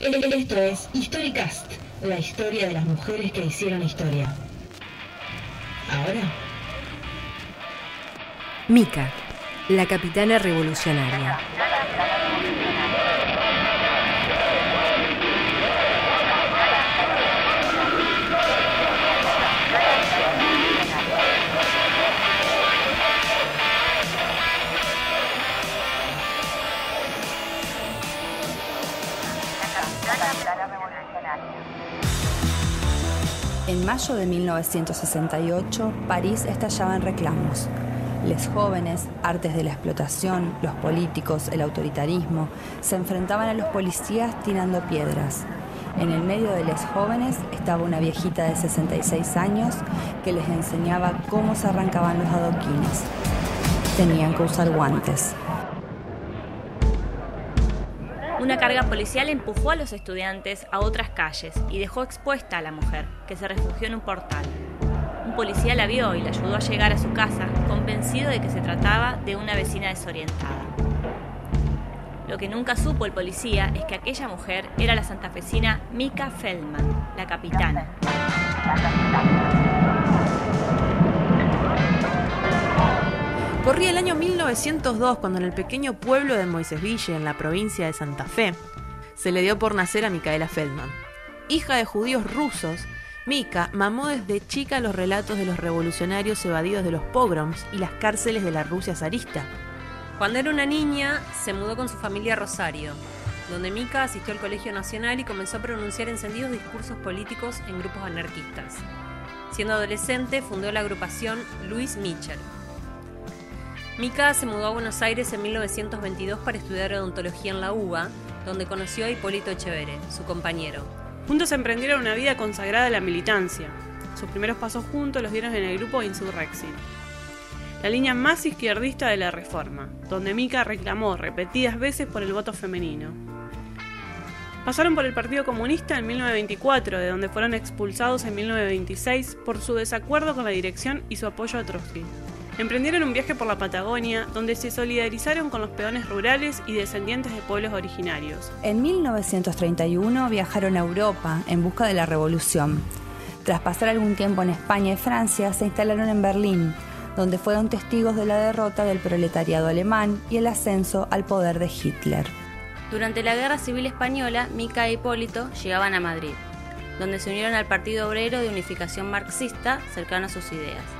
Esto es Historicast, la historia de las mujeres que hicieron historia. Ahora. Mika, la capitana revolucionaria. En mayo de 1968, París estallaba en reclamos. Les jóvenes, artes de la explotación, los políticos, el autoritarismo, se enfrentaban a los policías tirando piedras. En el medio de los jóvenes estaba una viejita de 66 años que les enseñaba cómo se arrancaban los adoquines. Tenían que usar guantes. Una carga policial empujó a los estudiantes a otras calles y dejó expuesta a la mujer, que se refugió en un portal. Un policía la vio y la ayudó a llegar a su casa, convencido de que se trataba de una vecina desorientada. Lo que nunca supo el policía es que aquella mujer era la santafesina Mika Feldman, la capitana. Corría el año 1902 cuando en el pequeño pueblo de Moisesville, en la provincia de Santa Fe, se le dio por nacer a Micaela Feldman. Hija de judíos rusos, Mika mamó desde chica los relatos de los revolucionarios evadidos de los pogroms y las cárceles de la Rusia zarista. Cuando era una niña, se mudó con su familia a Rosario, donde Mika asistió al Colegio Nacional y comenzó a pronunciar encendidos discursos políticos en grupos anarquistas. Siendo adolescente, fundó la agrupación Luis Mitchell, Mika se mudó a Buenos Aires en 1922 para estudiar odontología en la UBA, donde conoció a Hipólito Echevere, su compañero. Juntos emprendieron una vida consagrada a la militancia. Sus primeros pasos juntos los dieron en el grupo Insurrexit, la línea más izquierdista de la Reforma, donde Mika reclamó repetidas veces por el voto femenino. Pasaron por el Partido Comunista en 1924, de donde fueron expulsados en 1926 por su desacuerdo con la dirección y su apoyo a Trotsky. Emprendieron un viaje por la Patagonia, donde se solidarizaron con los peones rurales y descendientes de pueblos originarios. En 1931 viajaron a Europa en busca de la revolución. Tras pasar algún tiempo en España y Francia, se instalaron en Berlín, donde fueron testigos de la derrota del proletariado alemán y el ascenso al poder de Hitler. Durante la Guerra Civil Española, Mica e Hipólito llegaban a Madrid, donde se unieron al Partido Obrero de Unificación Marxista cercano a sus ideas.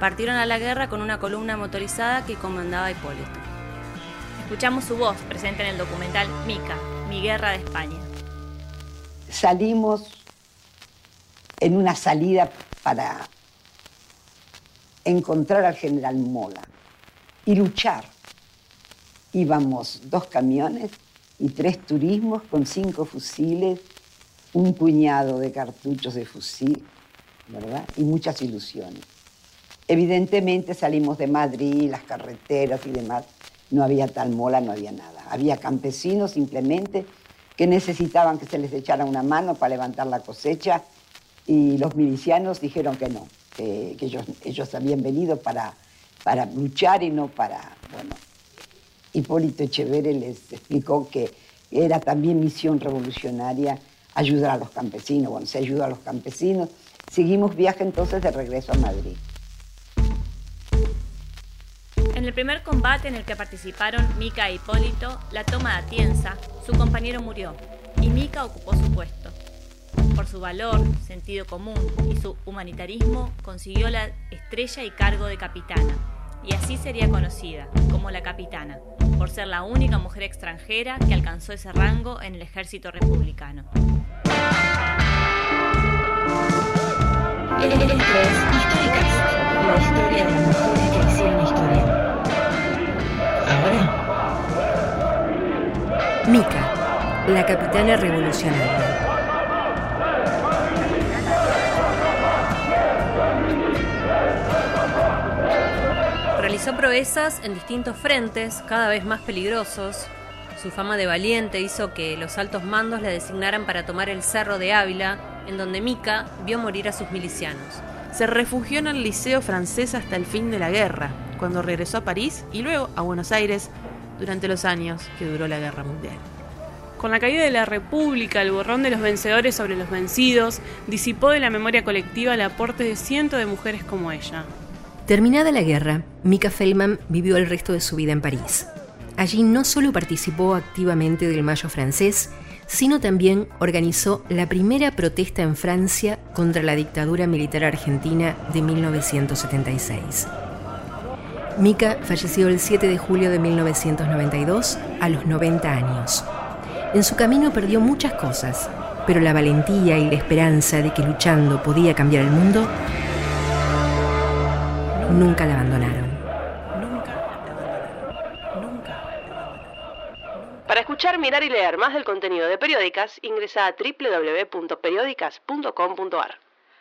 Partieron a la guerra con una columna motorizada que comandaba Hipólito. Escuchamos su voz presente en el documental Mica, Mi Guerra de España. Salimos en una salida para encontrar al general Mola y luchar. Íbamos dos camiones y tres turismos con cinco fusiles, un puñado de cartuchos de fusil, ¿verdad? Y muchas ilusiones. Evidentemente salimos de Madrid, las carreteras y demás, no había tal mola, no había nada. Había campesinos simplemente que necesitaban que se les echara una mano para levantar la cosecha y los milicianos dijeron que no, que, ellos, habían venido para, luchar y no para, bueno, Hipólito Echeverre les explicó que era también misión revolucionaria ayudar a los campesinos. Bueno, se ayudó a los campesinos. Seguimos viaje entonces de regreso a Madrid. En el primer combate en el que participaron Mika e Hipólito, la toma de Atienza, su compañero murió y Mika ocupó su puesto. Por su valor, sentido común y su humanitarismo consiguió la estrella y cargo de capitana, y así sería conocida como la capitana, por ser la única mujer extranjera que alcanzó ese rango en el ejército republicano. La capitana revolucionaria. Realizó proezas en distintos frentes, cada vez más peligrosos. Su fama de valiente hizo que los altos mandos la designaran para tomar el cerro de Ávila, en donde Mika vio morir a sus milicianos. Se refugió en el Liceo francés hasta el fin de la guerra, cuando regresó a París y luego a Buenos Aires durante los años que duró la Guerra Mundial. Con la caída de la República, el borrón de los vencedores sobre los vencidos disipó de la memoria colectiva el aporte de cientos de mujeres como ella. Terminada la guerra, Mika Feldman vivió el resto de su vida en París. Allí no solo participó activamente del Mayo francés, sino también organizó la primera protesta en Francia contra la dictadura militar argentina de 1976. Mika falleció el 7 de julio de 1992 a los 90 años. En su camino perdió muchas cosas, pero la valentía y la esperanza de que luchando podía cambiar el mundo nunca la abandonaron. Para escuchar, mirar y leer más del contenido de Periódicas, ingresa a www.periódicas.com.ar.